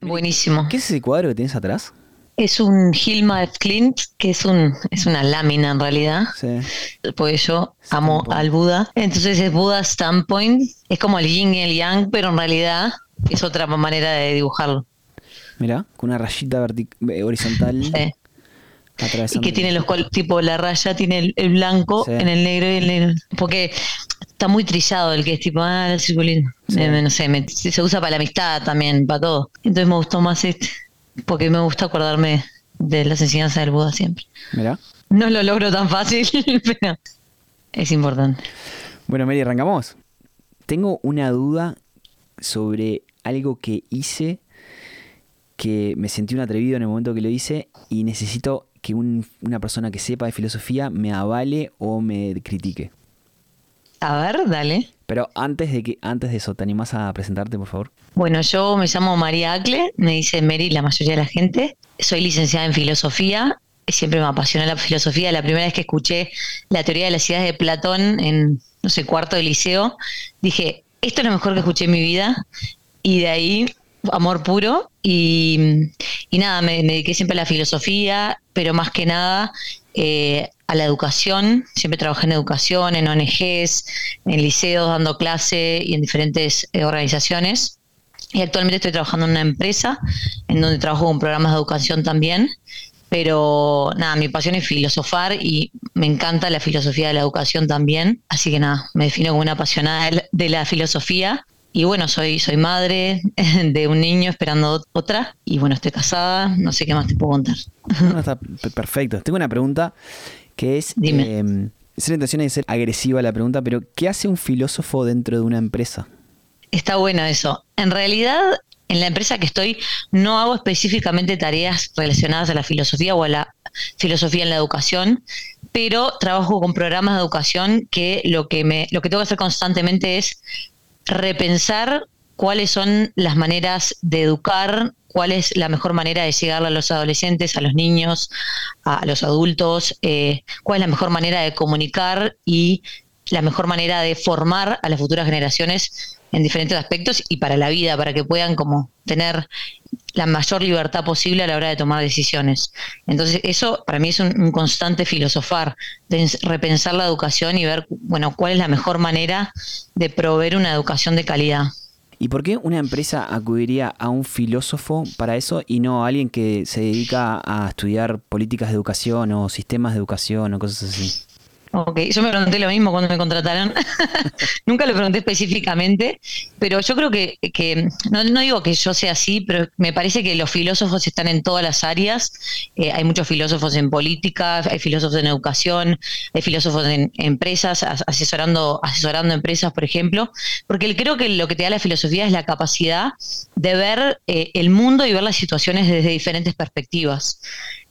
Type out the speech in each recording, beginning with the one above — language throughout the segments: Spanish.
Buenísimo. ¿Qué es ese cuadro que tienes atrás? Es un Hilma F. Clint, que es un es una lámina en realidad. Sí. Porque yo amo Standpoint. al Buda. Entonces es Buda Standpoint. Es como el yin y el yang, pero en realidad es otra manera de dibujarlo. Mira, con una rayita eh, horizontal Sí. Y que tiene los col- tipo la raya tiene el, el blanco Sí. en el negro y el negro. Porque está muy trillado el que es tipo, ah, el circulito. Sí. Eh, no sé, me- se usa para la amistad también, para todo. Entonces me gustó más este. Porque me gusta acordarme de las enseñanzas del Buda siempre. Mira. No lo logro tan fácil, pero es importante. Bueno, Mary, arrancamos. Tengo una duda sobre algo que hice que me sentí un atrevido en el momento que lo hice y necesito que un- una persona que sepa de filosofía me avale o me critique. A ver, dale. Pero antes de que antes de eso, ¿te animás a presentarte, por favor? Bueno, yo me llamo María Acle, me dice Mary la mayoría de la gente. Soy licenciada en filosofía, siempre me apasionó la filosofía. La primera vez que escuché la teoría de las ideas de Platón en, no sé, cuarto de liceo, dije, esto es lo mejor que escuché en mi vida. Y de ahí, amor puro. Y, y nada, me, me dediqué siempre a la filosofía, pero más que nada eh, a la educación. Siempre trabajé en educación, en ONGs, en liceos, dando clase y en diferentes eh, organizaciones. Y actualmente estoy trabajando en una empresa en donde trabajo con programas de educación también. Pero nada, mi pasión es filosofar y me encanta la filosofía de la educación también. Así que nada, me defino como una apasionada de la- de la filosofía. Y bueno, soy, soy madre de un niño esperando otra. Y bueno, estoy casada, no sé qué más te puedo contar. No, está perfecto. Tengo una pregunta que es... Dime. eh, es la intención de ser agresiva la pregunta, pero ¿qué hace un filósofo dentro de una empresa? Está bueno eso. En realidad, en la empresa que estoy, no hago específicamente tareas relacionadas a la filosofía o a la filosofía en la educación, pero trabajo con programas de educación que lo que me, lo que tengo que hacer constantemente es repensar cuáles son las maneras de educar, cuál es la mejor manera de llegar a los adolescentes, a los niños, a los adultos, eh, cuál es la mejor manera de comunicar y la mejor manera de formar a las futuras generaciones en diferentes aspectos y para la vida, para que puedan como tener la mayor libertad posible a la hora de tomar decisiones. Entonces, eso para mí es un, constante filosofar, de ens- repensar la educación y ver, bueno, cuál es la mejor manera de proveer una educación de calidad. ¿Y por qué una empresa acudiría a un filósofo para eso y no a alguien que se dedica a estudiar políticas de educación o sistemas de educación o cosas así? Ok, yo me pregunté lo mismo cuando me contrataron. Nunca lo pregunté específicamente, pero yo creo que, que no, no digo que yo sea así, pero me parece que los filósofos están en todas las áreas. Eh, hay muchos filósofos en política, hay filósofos en educación, hay filósofos en empresas, as- asesorando, asesorando empresas, por ejemplo, porque creo que lo que te da la filosofía es la capacidad de ver eh, el mundo y ver las situaciones desde diferentes perspectivas.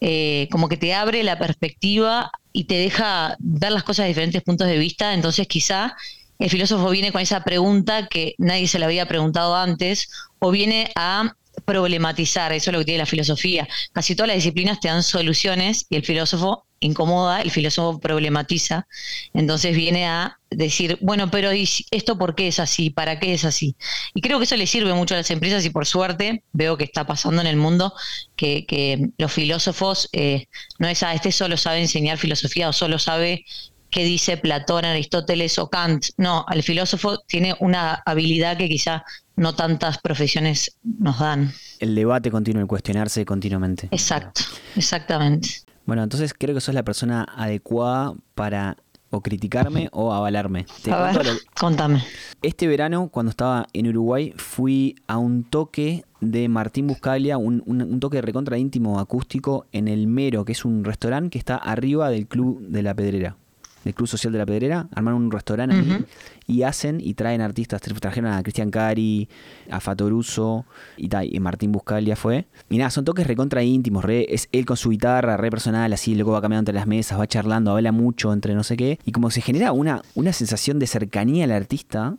Eh, como que te abre la perspectiva y te deja ver las cosas de diferentes puntos de vista, entonces quizá el filósofo viene con esa pregunta que nadie se le había preguntado antes o viene a problematizar, eso es lo que tiene la filosofía. Casi todas las disciplinas te dan soluciones y el filósofo incomoda, el filósofo problematiza, entonces viene a decir, bueno, pero ¿y si- esto por qué es así? ¿Para qué es así? Y creo que eso le sirve mucho a las empresas y por suerte veo que está pasando en el mundo que, que los filósofos eh, no es a este solo sabe enseñar filosofía o solo sabe qué dice Platón, Aristóteles o Kant. No, el filósofo tiene una habilidad que quizá no tantas profesiones nos dan. El debate continuo, el cuestionarse continuamente. Exacto, exactamente. Bueno, entonces creo que sos la persona adecuada para o criticarme o avalarme. Te A ver, lo- contame. Este verano, cuando estaba en Uruguay, fui a un toque de Martín Buscaglia, un, un- un toque recontra íntimo acústico en el Mero, que es un restaurante que está arriba del Club de la Pedrera. Del Club Social de la Pedrera, armaron un restaurante ahí. Y hacen y traen artistas. Trajeron a Cristian Cari, a Fatoruso y, y Martín Buscaglia fue. Y nada, son toques recontra íntimos. Re, es él con su guitarra, re personal, así, luego va caminando entre las mesas, va charlando, habla mucho entre no sé qué. Y como se genera una, una sensación de cercanía al artista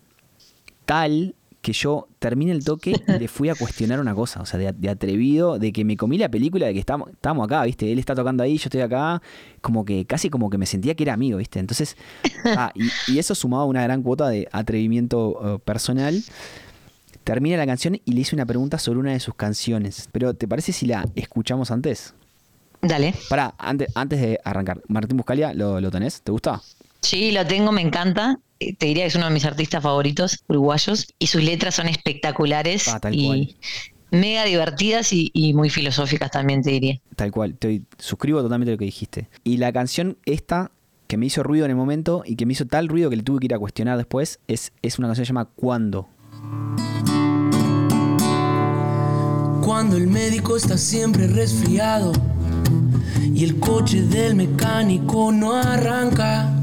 tal que yo terminé el toque y le fui a cuestionar una cosa, o sea, de, de atrevido, de que me comí la película de que estamos, estamos acá, ¿viste? Él está tocando ahí, yo estoy acá, como que casi como que me sentía que era amigo, ¿viste? Entonces, ah, y, y eso sumaba una gran cuota de atrevimiento eh, personal. termina la canción y le hice una pregunta sobre una de sus canciones. Pero ¿te parece si la escuchamos antes? Dale. Pará, antes, antes de arrancar. Martín Buscalia, ¿lo, ¿lo tenés? ¿Te gusta? Sí, lo tengo, me encanta. Te diría que es uno de mis artistas favoritos uruguayos y sus letras son espectaculares Ah, tal y cual. mega divertidas y, y muy filosóficas también, te diría. Tal cual, te suscribo totalmente a lo que dijiste. Y la canción esta, que me hizo ruido en el momento y que me hizo tal ruido que le tuve que ir a cuestionar después, es, es una canción que se llama Cuando. Cuando el médico está siempre resfriado y el coche del mecánico no arranca.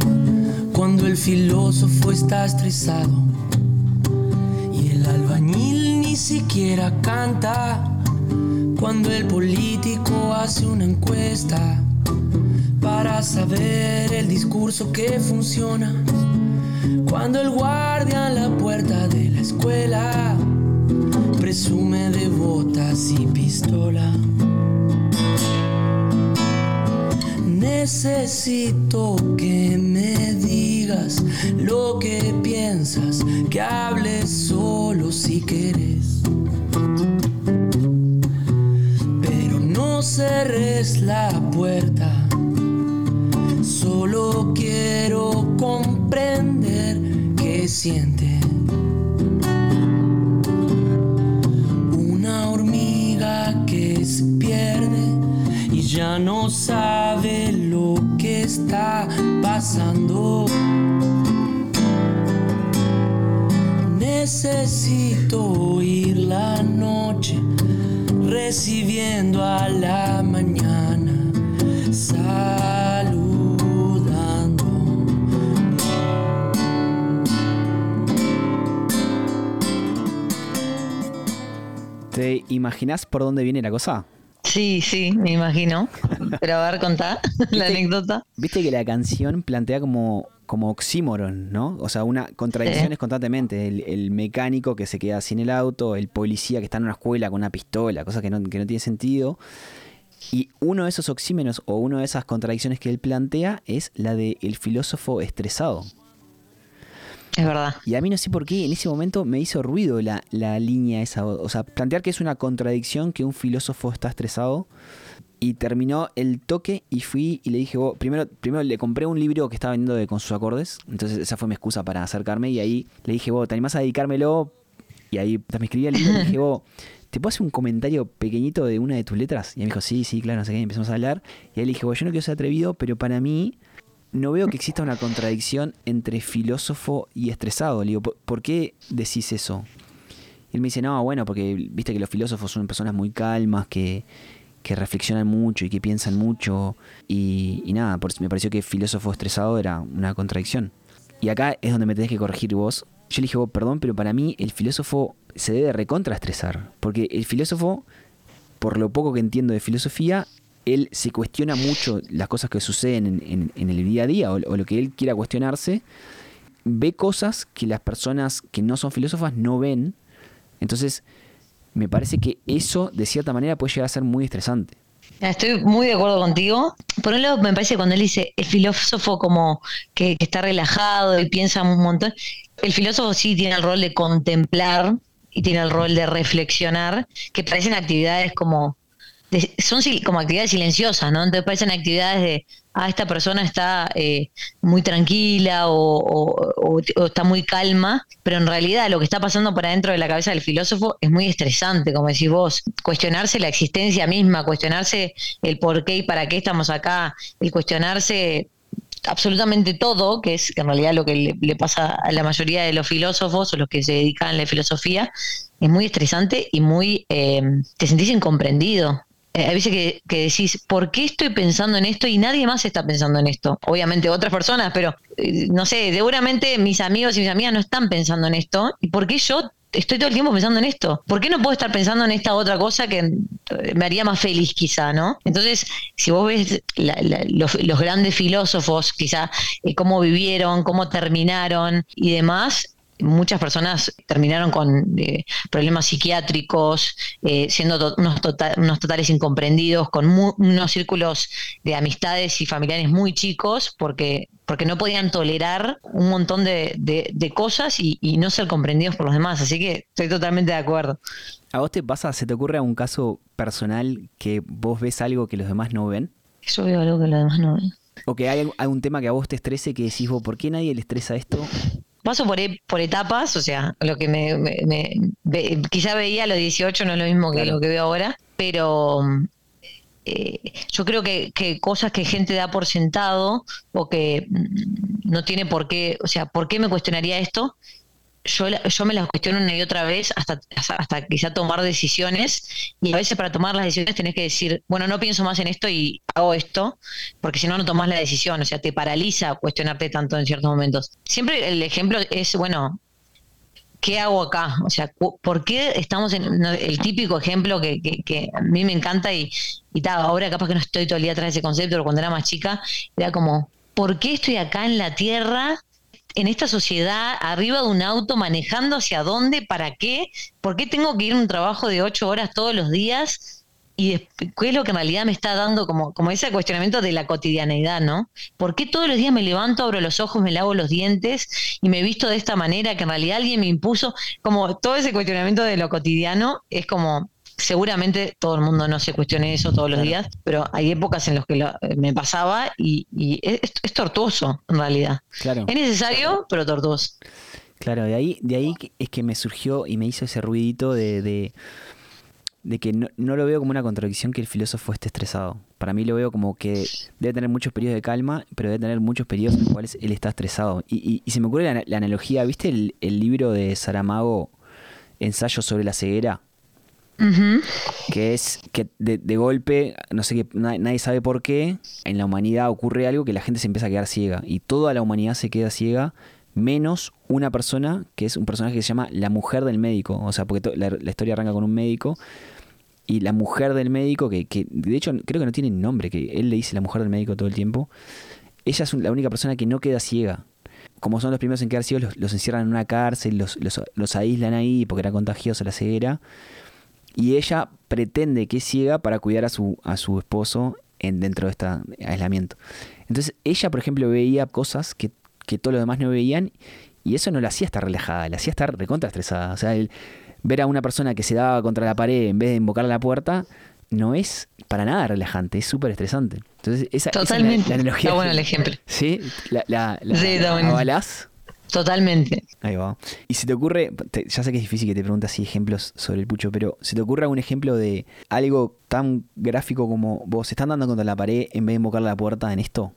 Cuando el filósofo está estresado y el albañil ni siquiera canta. Cuando el político hace una encuesta para saber el discurso que funciona. Cuando el guardia en la puerta de la escuela presume de botas y pistola. Necesito que me digas lo que piensas, que hables solo si quieres. Pero no cerres la puerta, solo quiero comprender qué siente. Una hormiga que se pierde ya no sabe lo que está pasando. Necesito oír la noche recibiendo a la mañana saludando. ¿Te imaginás por dónde viene la cosa? Sí, sí, me imagino. Pero a ver, contá la anécdota. Viste que la canción plantea como, como oxímoron, ¿no? O sea, una contradicciones constantemente. El, el mecánico que se queda sin el auto, el policía que está en una escuela con una pistola, cosa que no, que no tiene sentido. Y uno de esos oxímeros o una de esas contradicciones que él plantea es la de el filósofo estresado. Es verdad. Y a mí no sé por qué en ese momento me hizo ruido la, la línea esa. O sea, plantear que es una contradicción que un filósofo está estresado. Y terminó el toque y fui y le dije, "Vos", primero, primero le compré un libro que estaba vendiendo de, con sus acordes. Entonces esa fue mi excusa para acercarme. Y ahí le dije, vos, ¿te animás a dedicármelo? Y ahí me escribí el libro y le dije, vos, ¿te puedo hacer un comentario pequeñito de una de tus letras? Y él me dijo, sí, sí, claro, no sé qué. Y empezamos a hablar. Y ahí le dije, vos, yo no quiero ser atrevido, pero para mí no veo que exista una contradicción entre filósofo y estresado. Le digo, ¿por, por qué decís eso? Y él me dice, no, bueno, porque viste que los filósofos son personas muy calmas, que, que reflexionan mucho y que piensan mucho. Y, nada, por, me pareció que filósofo estresado era una contradicción. Y acá es donde me tenés que corregir vos. Yo le dije, vos, perdón, pero para mí el filósofo se debe recontraestresar. Porque el filósofo, por lo poco que entiendo de filosofía, él se cuestiona mucho las cosas que suceden en, el día a día o lo que él quiera cuestionarse. Ve cosas que las personas que no son filósofas no ven. Entonces, me parece que eso, de cierta manera, puede llegar a ser muy estresante. Estoy muy de acuerdo contigo. Por un lado, me parece cuando él dice el filósofo como que, está relajado y piensa un montón, el filósofo sí tiene el rol de contemplar y tiene el rol de reflexionar, que parecen actividades como son como actividades silenciosas, ¿no? Entonces parecen actividades de, ah, esta persona está eh, muy tranquila o, está muy calma, pero en realidad lo que está pasando por adentro de la cabeza del filósofo es muy estresante, como decís vos, cuestionarse la existencia misma, cuestionarse el por qué y para qué estamos acá, el cuestionarse absolutamente todo, que es en realidad lo que le, le pasa a la mayoría de los filósofos o los que se dedican a la filosofía, es muy estresante y muy, eh, te sentís incomprendido. Eh, hay veces que, que decís, ¿por qué estoy pensando en esto? Y nadie más está pensando en esto. Obviamente otras personas, pero eh, no sé, seguramente mis amigos y mis amigas no están pensando en esto. ¿Y por qué yo estoy todo el tiempo pensando en esto? ¿Por qué no puedo estar pensando en esta otra cosa que eh, me haría más feliz quizá, ¿no? Entonces, si vos ves los, grandes filósofos, quizá, cómo vivieron, cómo terminaron y demás, muchas personas terminaron con eh, problemas psiquiátricos, eh, siendo unos, tota-, unos totales incomprendidos, con unos círculos de amistades y familiares muy chicos, porque, porque no podían tolerar un montón de, de, cosas y, y, no ser comprendidos por los demás. Así que estoy totalmente de acuerdo. ¿A vos te pasa, se te ocurre un caso personal que vos ves algo que los demás no ven? Yo veo algo que los demás no ven. O que hay algún tema que a vos te estrese que decís vos, ¿por qué nadie le estresa esto? Paso por, e, por etapas, o sea, lo que me, quizá veía a los 18 no es lo mismo que lo que veo ahora, pero eh, yo creo que, que, cosas que gente da por sentado o que mm, no tiene por qué, o sea, ¿por qué me cuestionaría esto? Yo, yo me las cuestiono una y otra vez hasta, hasta quizá tomar decisiones y a veces para tomar las decisiones tenés que decir, bueno, no pienso más en esto y hago esto, porque si no, no tomás la decisión, o sea, te paraliza cuestionarte tanto en ciertos momentos. Siempre el ejemplo es, bueno, ¿qué hago acá? O sea, ¿por qué estamos en el típico ejemplo que, a mí me encanta y, y ahora capaz que no estoy todo el día atrás de ese concepto, pero cuando era más chica, era como, ¿por qué estoy acá en la Tierra en esta sociedad arriba de un auto manejando hacia dónde, para qué, por qué tengo que ir a un trabajo de ocho horas todos los días y qué es lo que en realidad me está dando como, como ese cuestionamiento de la cotidianeidad, ¿no? ¿Por qué todos los días me levanto, abro los ojos, me lavo los dientes y me visto de esta manera que en realidad alguien me impuso? Como todo ese cuestionamiento de lo cotidiano es como, seguramente todo el mundo no se cuestione eso todos los días, pero hay épocas en las que me pasaba y, es, tortuoso en realidad. Claro. Es necesario, pero tortuoso. Claro, de ahí, de ahí es que me surgió y me hizo ese ruidito de, de, que no, lo veo como una contradicción que el filósofo esté estresado. Para mí lo veo como que debe tener muchos periodos de calma, pero debe tener muchos periodos en los cuales él está estresado. Y, y, se me ocurre la, analogía, ¿viste el, el libro de Saramago, Ensayo sobre la ceguera? Que es que de, golpe, no sé qué, nadie sabe por qué, en la humanidad ocurre algo que la gente se empieza a quedar ciega. Y toda la humanidad se queda ciega menos una persona que es un personaje que se llama la mujer del médico, o sea, porque la, historia arranca con un médico y la mujer del médico, que, de hecho creo que no tiene nombre, que él le dice la mujer del médico todo el tiempo, ella es la única persona que no queda ciega. Como son los primeros en quedar ciegos, los, encierran en una cárcel, los, los, los aíslan ahí porque era contagiosa la ceguera y ella pretende que es ciega para cuidar a su, a su esposo en, dentro de este aislamiento. Entonces ella, por ejemplo, veía cosas que, todos los demás no veían y eso no la hacía estar relajada, la hacía estar recontra estresada. O sea, el, ver a una persona que se daba contra la pared en vez de invocar la puerta no es para nada relajante, es súper estresante. Entonces, esa, Totalmente. es la, analogía. Está bueno el ejemplo. Sí, la, la, sí, Totalmente. Ahí va. Y si te ocurre, ya sé que es difícil que te preguntes así ejemplos sobre el pucho, pero si te ocurre algún ejemplo de algo tan gráfico como vos están dando contra la pared en vez de invocar la puerta en esto,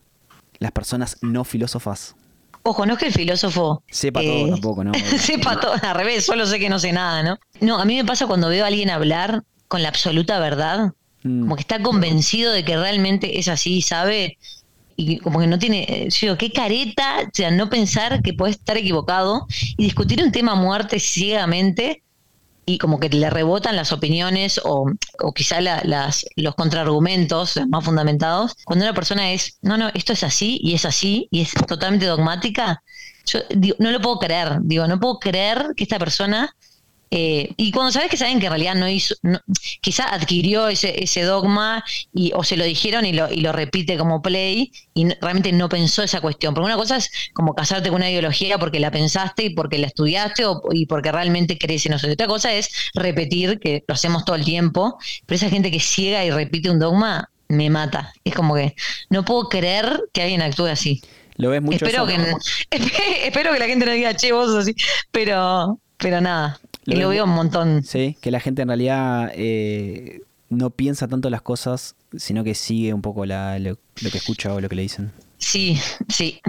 las personas no filósofas. Ojo, no es que el filósofo sepa todo tampoco, ¿no? sepa todo, al revés, solo sé que no sé nada, ¿no? No, a mí me pasa cuando veo a alguien hablar con la absoluta verdad, mm. como que está convencido de que realmente es así sabe y como que no tiene, eh, yo digo, qué careta, o sea, no pensar que puede estar equivocado y discutir un tema muerte ciegamente y como que le rebotan las opiniones o, o quizá las, los contraargumentos más fundamentados, cuando una persona es, no, no, esto es así y es así y es totalmente dogmática, yo no lo puedo creer, digo, no puedo creer que esta persona eh, y cuando sabes que saben que en realidad no hizo, quizá adquirió ese, ese dogma y, o se lo dijeron y lo, y lo repite como play y realmente no pensó esa cuestión. Porque una cosa es como casarte con una ideología porque la pensaste y porque la estudiaste o, y porque realmente crees en eso. otra cosa es repetir, que lo hacemos todo el tiempo, pero esa gente que ciega y repite un dogma me mata. Es como que no puedo creer que alguien actúe así. Lo ves mucho. Espero, que, espero que la gente no diga, che, vos así, pero, pero nada. Y lo veo un montón. Sí, que la gente en realidad eh, no piensa tanto las cosas, sino que sigue un poco la, lo, que escucha o lo que le dicen. Sí, sí.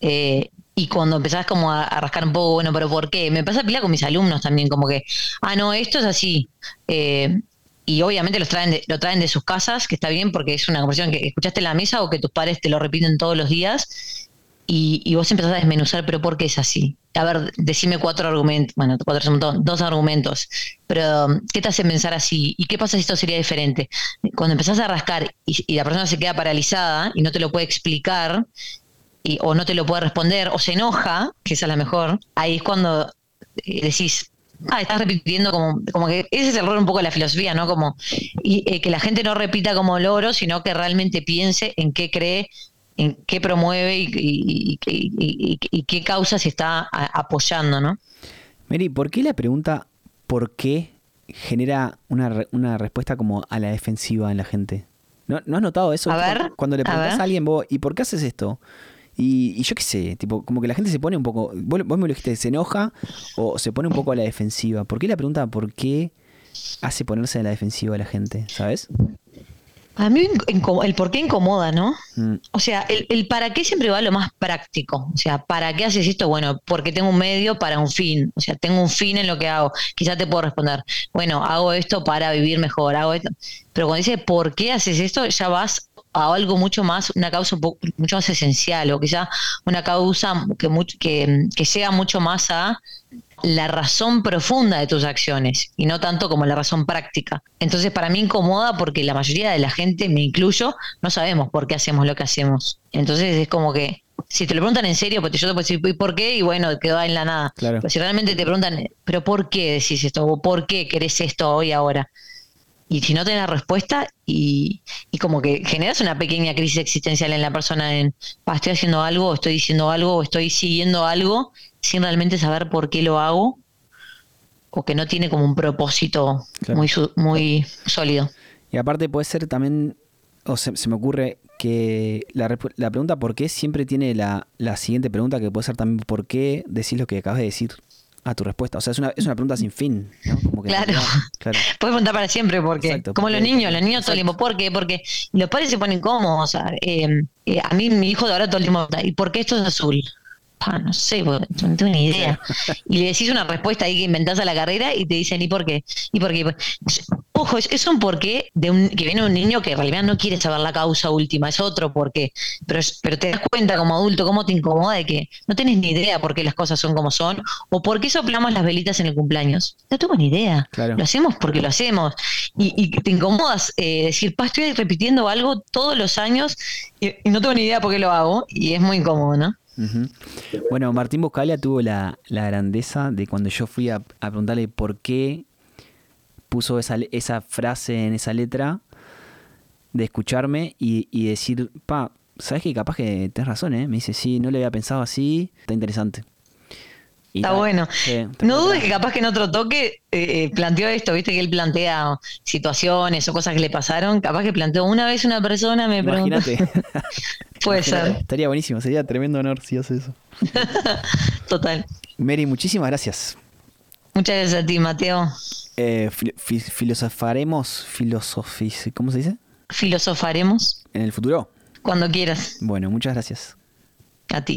Eh, y cuando empezás como a, rascar un poco, bueno, pero ¿por qué? Me pasa pila con mis alumnos también, como que, ah, no, esto es así. Eh, y obviamente los traen lo traen de sus casas, que está bien porque es una conversación que escuchaste en la mesa o que tus padres te lo repiten todos los días y, vos empezás a desmenuzar, pero ¿por qué es así? A ver, decime cuatro argumentos, bueno, cuatro dos argumentos, pero ¿qué te hace pensar así? ¿Y qué pasa si esto sería diferente? Cuando empezás a rascar y, la persona se queda paralizada y no te lo puede explicar, y, o no te lo puede responder, o se enoja, que esa es la mejor, ahí es cuando eh, decís, ah, estás repitiendo como, como que ese es el error un poco de la filosofía, ¿no? Como y, eh, que la gente no repita como loro, sino que realmente piense en qué cree, en qué promueve y, y qué causa se está apoyando, ¿no? Mary, ¿por qué la pregunta por qué genera una, una respuesta como a la defensiva en la gente? ¿No, has notado eso? A ver, Cuando le preguntas a, alguien, vos, ¿y por qué haces esto? Y, yo qué sé, tipo, como que la gente se pone un poco, vos, me lo dijiste, se enoja o se pone un poco a la defensiva. ¿Por qué la pregunta por qué hace ponerse a la defensiva a la gente? ¿Sabes? A mí el por qué incomoda, ¿no? Mm. O sea, el, para qué siempre va lo más práctico. O sea, ¿para qué haces esto? Bueno, porque tengo un medio para un fin. O sea, tengo un fin en lo que hago. Quizás te puedo responder, bueno, hago esto para vivir mejor, hago esto. Pero cuando dice por qué haces esto, ya vas a algo mucho más, una causa mucho más esencial, o quizá una causa que, que, que llega mucho más a la razón profunda de tus acciones y no tanto como la razón práctica. Entonces para mí incomoda porque la mayoría de la gente, me incluyo, no sabemos por qué hacemos lo que hacemos. Entonces es como que si te lo preguntan en serio, pues yo te puedo decir por qué y bueno, quedó en la nada. Pero si realmente te preguntan, pero ¿por qué decís esto? ¿O por qué querés esto hoy ahora? Y si no tenés la respuesta y, y como que generas una pequeña crisis existencial en la persona en, estoy haciendo algo, estoy diciendo algo, o estoy siguiendo algo sin realmente saber por qué lo hago o que no tiene como un propósito muy, muy sólido. Y aparte puede ser también, o se, me ocurre que la, la, pregunta por qué siempre tiene la, la, siguiente pregunta que puede ser también por qué decís lo que acabas de decir a tu respuesta. O sea, es una, es una pregunta sin fin. claro. claro. Puedes preguntar para siempre porque, como los niños, los niños todo el tiempo, ¿por qué? Porque los padres se ponen cómodos. O sea, eh, eh, a mí mi hijo de ahora todo el tiempo, ¿y por qué esto es azul? no sé, no tengo ni idea. Y le decís una respuesta ahí que inventás a la carrera y te dicen, ¿y por qué? ¿Y por qué? Ojo, es, un porqué de un, que viene un niño que en realidad no quiere saber la causa última, es otro porqué. Pero, pero te das cuenta como adulto cómo te incomoda de que no tienes ni idea por qué las cosas son como son o por qué soplamos las velitas en el cumpleaños. No tengo ni idea. Lo hacemos porque lo hacemos. Y, te incomodas eh, decir, pa, estoy repitiendo algo todos los años y, y no tengo ni idea por qué lo hago y es muy incómodo, ¿no? Bueno, Martín Buscalia tuvo la, grandeza de cuando yo fui a, preguntarle por qué puso esa, esa, frase en esa letra, de escucharme y, decir, pa, ¿sabes que capaz que tenés razón, eh? Me dice, sí, no le había pensado así, está interesante. está bueno. no dudes que capaz que en otro toque eh, eh, planteó esto, viste que él plantea situaciones o cosas que le pasaron, capaz que planteó una vez una persona me preguntó. Puede ser. Estaría buenísimo, sería tremendo honor si hace eso. Total. Mary, muchísimas gracias. Muchas gracias a ti, Mateo. Eh, filosofaremos, filosofis, ¿cómo se dice? Filosofaremos. En el futuro. Cuando quieras. Bueno, muchas gracias. A ti.